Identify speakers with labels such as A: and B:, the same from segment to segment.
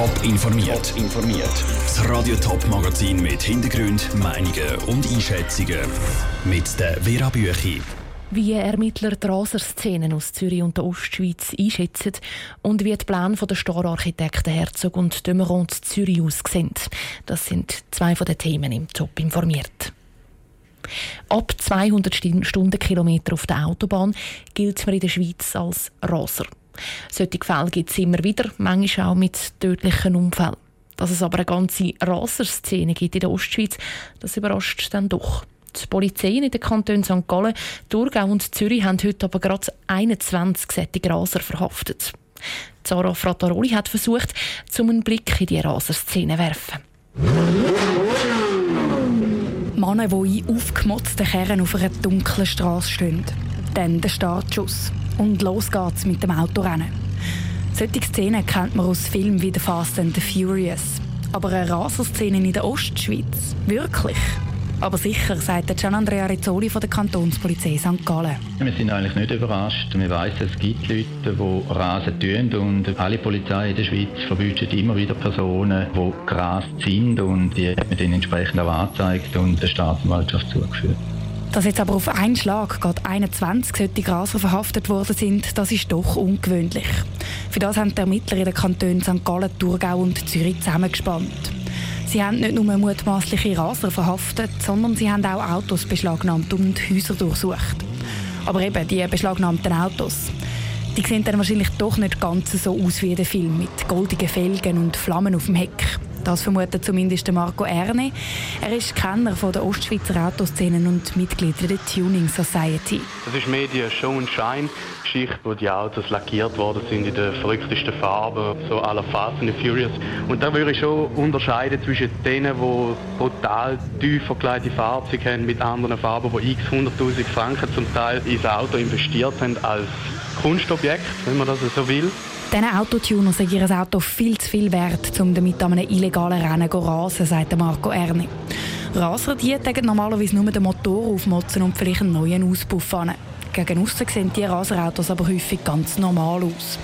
A: Top informiert. informiert. Das Radio Top Magazin mit Hintergrund, Meinungen und Einschätzungen mit der Vera Büchi.
B: Wie Ermittler die Raserszenen aus Zürich und der Ostschweiz einschätzen und wie die Pläne der Stararchitekten Herzog und Dömeron Zürich aussehen. Das sind zwei von den Themen im Top informiert. Ab 200 Stundenkilometer auf der Autobahn gilt man in der Schweiz als Raser. Solche Fälle gibt es immer wieder, manchmal auch mit tödlichen Unfällen. Dass es aber eine ganze Raserszene gibt in der Ostschweiz, das überrascht dann doch. Die Polizei in den Kantonen St. Gallen, Thurgau und Zürich haben heute aber gerade 21 solche Raser verhaftet. Zara Frattaroli hat versucht, einen Blick in die Raserszene zu werfen. Männer, die in aufgemotzten Kerren auf einer dunklen Straße stehen. Dann der Startschuss. Und los geht's mit dem Autorennen. Solche Szenen kennt man aus Filmen wie The Fast and the Furious. Aber eine Raserszene in der Ostschweiz? Wirklich? Aber sicher, sagt Gian Andrea Rizzoli von der Kantonspolizei St. Gallen.
C: Wir sind eigentlich nicht überrascht. Wir wissen, es gibt Leute, die Rasen tun und alle Polizei in der Schweiz verbietet immer wieder Personen, die gerast sind und die hat man dann entsprechend auch angezeigt und der Staatsanwaltschaft zugeführt.
B: Dass jetzt aber auf einen Schlag gerade 21 solche Graser verhaftet worden sind, das ist doch ungewöhnlich. Für das haben die Ermittler in den Kantonen St. Gallen, Thurgau und Zürich zusammengespannt. Sie haben nicht nur mutmaßliche Raser verhaftet, sondern sie haben auch Autos beschlagnahmt und Häuser durchsucht. Aber eben, die beschlagnahmten Autos, die sehen dann wahrscheinlich doch nicht ganz so aus wie den Film mit goldigen Felgen und Flammen auf dem Heck. Das vermutet zumindest Marco Erne. Er ist Kenner von der Ostschweizer Autoszenen und Mitglied der Tuning Society.
D: Das ist mehr Show and Shine Geschichte, wo die Autos lackiert worden sind in den verrücktesten Farben, so la Fast and Furious. Und da würde ich schon unterscheiden zwischen denen, die brutal tief verkleidete Fahrzeuge haben mit anderen Farben, die x 100.000 Franken zum Teil ins Auto investiert haben als Kunstobjekt, wenn man das so will.
B: Diesen Autotuner sei ihr Auto viel zu viel wert, um damit an einem illegalen Rennen zu rasen, sagt Marco Erni. Raser die normalerweise nur den Motor aufmotzen und vielleicht einen neuen Auspuff an. Gegen aussen sehen die Raserautos aber häufig ganz normal aus.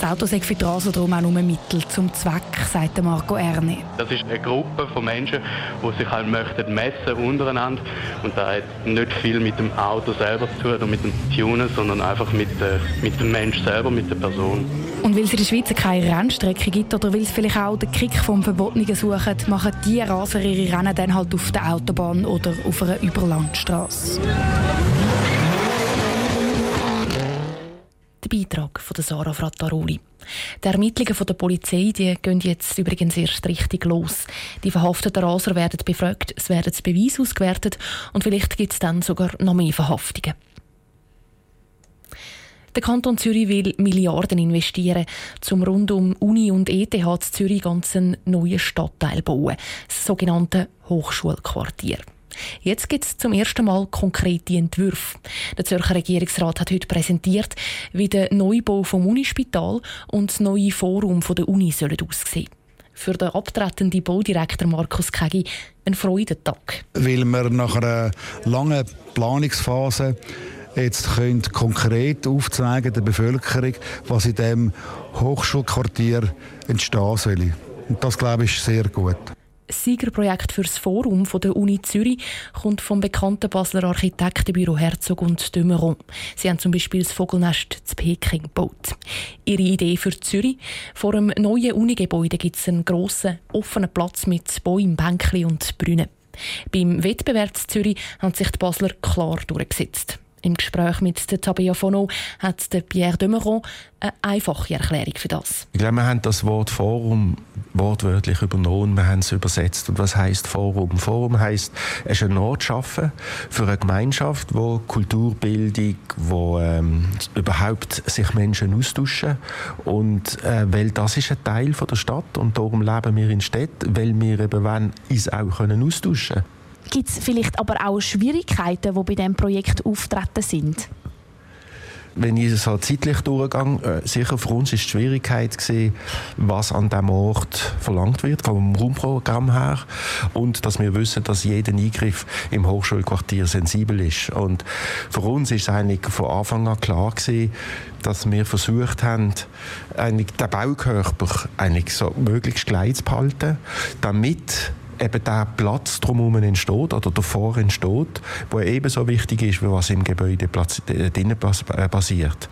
B: Das Auto sei für die Raser darum auch nur ein Mittel zum Zweck, sagt Marco Erne.
D: Das ist eine Gruppe von Menschen, die sich halt möchten messen untereinander und das hat nicht viel mit dem Auto selber zu tun oder mit dem Tunen, sondern einfach mit, äh, mit dem Mensch selber, mit der Person.
B: Und weil es in der Schweiz keine Rennstrecke gibt oder weil es vielleicht auch den Kick vom Verbotenen suchen, machen die Raser ihre Rennen dann halt auf der Autobahn oder auf einer Überlandstraße. Der Beitrag von Sarah Frattaroli. Die Ermittlungen der Polizei die gehen jetzt übrigens erst richtig los. Die verhafteten Raser werden befragt, es werden Beweise ausgewertet und vielleicht gibt es dann sogar noch mehr Verhaftungen. Der Kanton Zürich will Milliarden investieren, um rund um Uni und ETH Zürich ganz einen neuen Stadtteil bauen, das sogenannte Hochschulquartier. Jetzt gibt es zum ersten Mal konkrete Entwürfe. Der Zürcher Regierungsrat hat heute präsentiert, wie der Neubau vom Unispital und das neue Forum der Uni sollen aussehen für den abtretenden Baudirektor Markus Kegi ein Freudentag.
E: Weil wir nach einer langen Planungsphase jetzt können konkret aufzeigen der Bevölkerung, was in diesem Hochschulquartier entstehen soll. Und das, glaube ich, sehr gut.
B: Siegerprojekt für das Forum von der Uni Zürich kommt vom bekannten Basler Architektenbüro Herzog und Dömeron. Sie haben zum Beispiel das Vogelnest zu Peking gebaut. Ihre Idee für Zürich? Vor einem neuen Unigebäude gibt es einen grossen, offenen Platz mit Bäumen, Bänkchen und Brunnen. Beim Wettbewerb Zürich haben sich die Basler klar durchgesetzt. Im Gespräch mit der Tabea Fono hat der Pierre Demeron eine einfache Erklärung für das.
F: Ich glaube, wir haben das Wort Forum wortwörtlich übernommen, wir haben es übersetzt. Und was heißt Forum? Forum heißt, es ist ein Ort schaffen für eine Gemeinschaft, wo Kulturbildung, wo ähm, überhaupt sich Menschen austauschen und äh, weil das ist ein Teil von der Stadt und darum leben wir in Städten, weil wir eben wollen, uns auch können austauschen können.
B: Gibt es vielleicht aber auch Schwierigkeiten, die bei diesem Projekt auftreten sind?
F: wenn ich so zeitlich durchgehe, äh, sicher für uns ist die Schwierigkeit gewesen, was an diesem Ort verlangt wird, vom Raumprogramm her. Und dass wir wissen, dass jeder Eingriff im Hochschulquartier sensibel ist. Und für uns ist es eigentlich von Anfang an klar gewesen, dass wir versucht haben, eigentlich den Baukörper eigentlich so möglichst gleich zu behalten, damit eben der Platz drumherum entsteht oder davor entsteht, der ebenso wichtig ist, wie was im Gebäude äh, drinnen äh, passiert.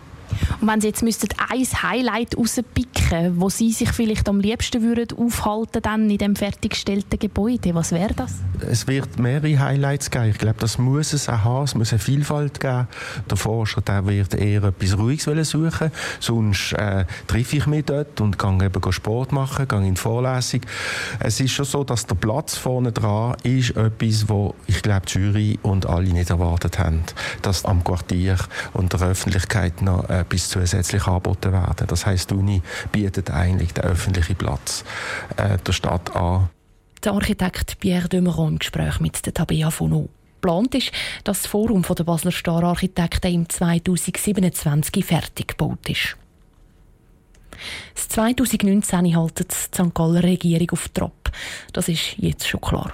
B: Und wenn Sie jetzt müssten ein Highlight rauspicken, wo Sie sich vielleicht am liebsten würden aufhalten dann in dem fertiggestellten Gebäude, was wäre das?
F: Es wird mehrere Highlights geben. Ich glaube, das muss es auch haben. Es muss eine Vielfalt geben. Der Forscher der wird eher etwas Ruhiges suchen. Sonst äh, treffe ich mich dort und gehe eben Sport machen, gehe in die Vorlesung. Es ist schon so, dass der Platz vorne dran ist etwas, wo ich glaube, die Jury und alle nicht erwartet haben, dass am Quartier und der Öffentlichkeit noch äh, etwas zusätzlich angeboten werden. Das heißt, die Uni bietet eigentlich den öffentlichen Platz äh, der Stadt an.
B: Der Architekt Pierre Demeron im Gespräch mit der Tabea Fono. Geplant ist, dass das Forum der Basler Star-Architekten im 2027 fertig gebaut ist. Das 2019 haltet die St. Galler Regierung auf Trab. Das ist jetzt schon klar.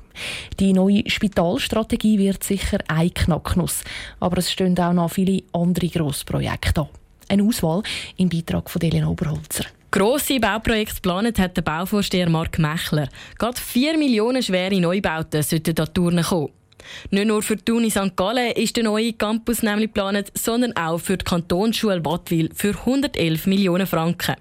B: Die neue Spitalstrategie wird sicher ein Knacknuss, aber es stehen auch noch viele andere Grossprojekte an. Eine Auswahl im Beitrag von Elena Oberholzer.
G: Grosse Bauprojekte geplant hat der Bauvorsteher Mark Mechler. Gerade 4 Millionen schwere Neubauten sollten da Touren kommen. Nicht nur für die Uni St. Gallen ist der neue Campus nämlich geplant, sondern auch für die Kantonsschule Wattwil für 111 Millionen Franken.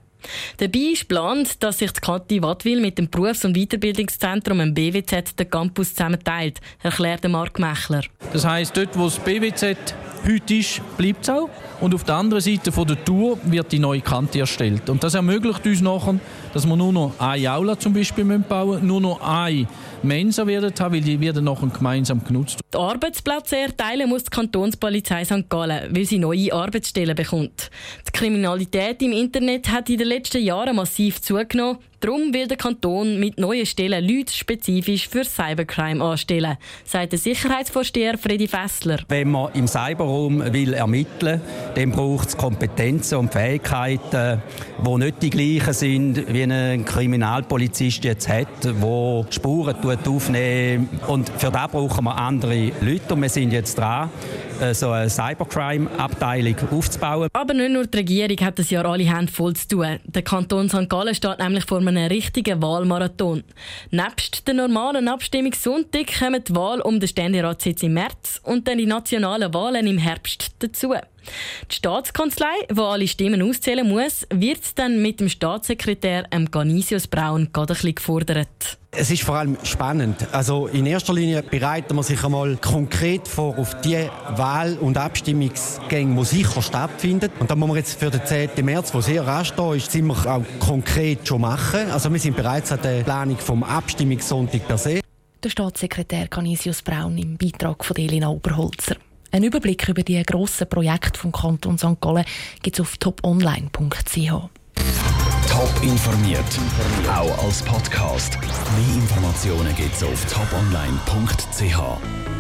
G: Dabei ist geplant, dass sich die Kathi Wattwil mit dem Berufs- und Weiterbildungszentrum im BWZ den Campus zusammenteilt, erklärt Mark Mechler.
H: Das heisst, dort, wo das BWZ heute ist, bleibt es auch. Und auf der anderen Seite von der Tour wird die neue Kante erstellt. Und das ermöglicht uns nachher, dass wir nur noch eine Aula zum Beispiel bauen müssen, nur noch eine Mensa werden haben, weil die werden nachher gemeinsam genutzt.
G: Die Arbeitsplätze erteilen muss die Kantonspolizei St. Gallen, weil sie neue Arbeitsstellen bekommt. Die Kriminalität im Internet hat in den letzten Jahren massiv zugenommen. Darum will der Kanton mit neuen Stellen Leute spezifisch für Cybercrime anstellen, sagt der Sicherheitsvorsteher Freddy Fessler.
I: Wenn man im Cyberraum will ermitteln will, dann braucht es Kompetenzen und Fähigkeiten, die nicht die gleichen sind, wie ein Kriminalpolizist jetzt hat, der Spuren aufnehmen Und für das brauchen wir andere Leute. Und wir sind jetzt dran, äh, so eine Cybercrime-Abteilung aufzubauen.
G: Aber nicht nur die Regierung hat das Jahr alle Hände voll zu tun. Der Kanton St. Gallen steht nämlich vor einem richtigen Wahlmarathon. Nebst der normalen Abstimmungssonntag kommen die Wahl um den Ständeratssitz im März und dann die nationalen Wahlen im Herbst dazu. Die Staatskanzlei, die alle Stimmen auszählen muss, wird dann mit dem Staatssekretär Ganisius Braun gerade ein bisschen gefordert.
J: Es ist vor allem spannend. Also in erster Linie bereiten wir sich einmal konkret vor auf die Wahl- und Abstimmungsgänge, die sicher stattfinden. Und da muss wir jetzt für den 10. März, wo sehr rasch da ist, sind wir auch konkret schon machen. Also wir sind bereits an der Planung vom Abstimmungssonntag per se.
B: Der Staatssekretär Canisius Braun im Beitrag von Elina Oberholzer. Ein Überblick über die grossen Projekte vom Kanton St. Gallen gibt es auf toponline.ch.
A: Top informiert, auch als Podcast. Mehr Informationen gibt es auf toponline.ch.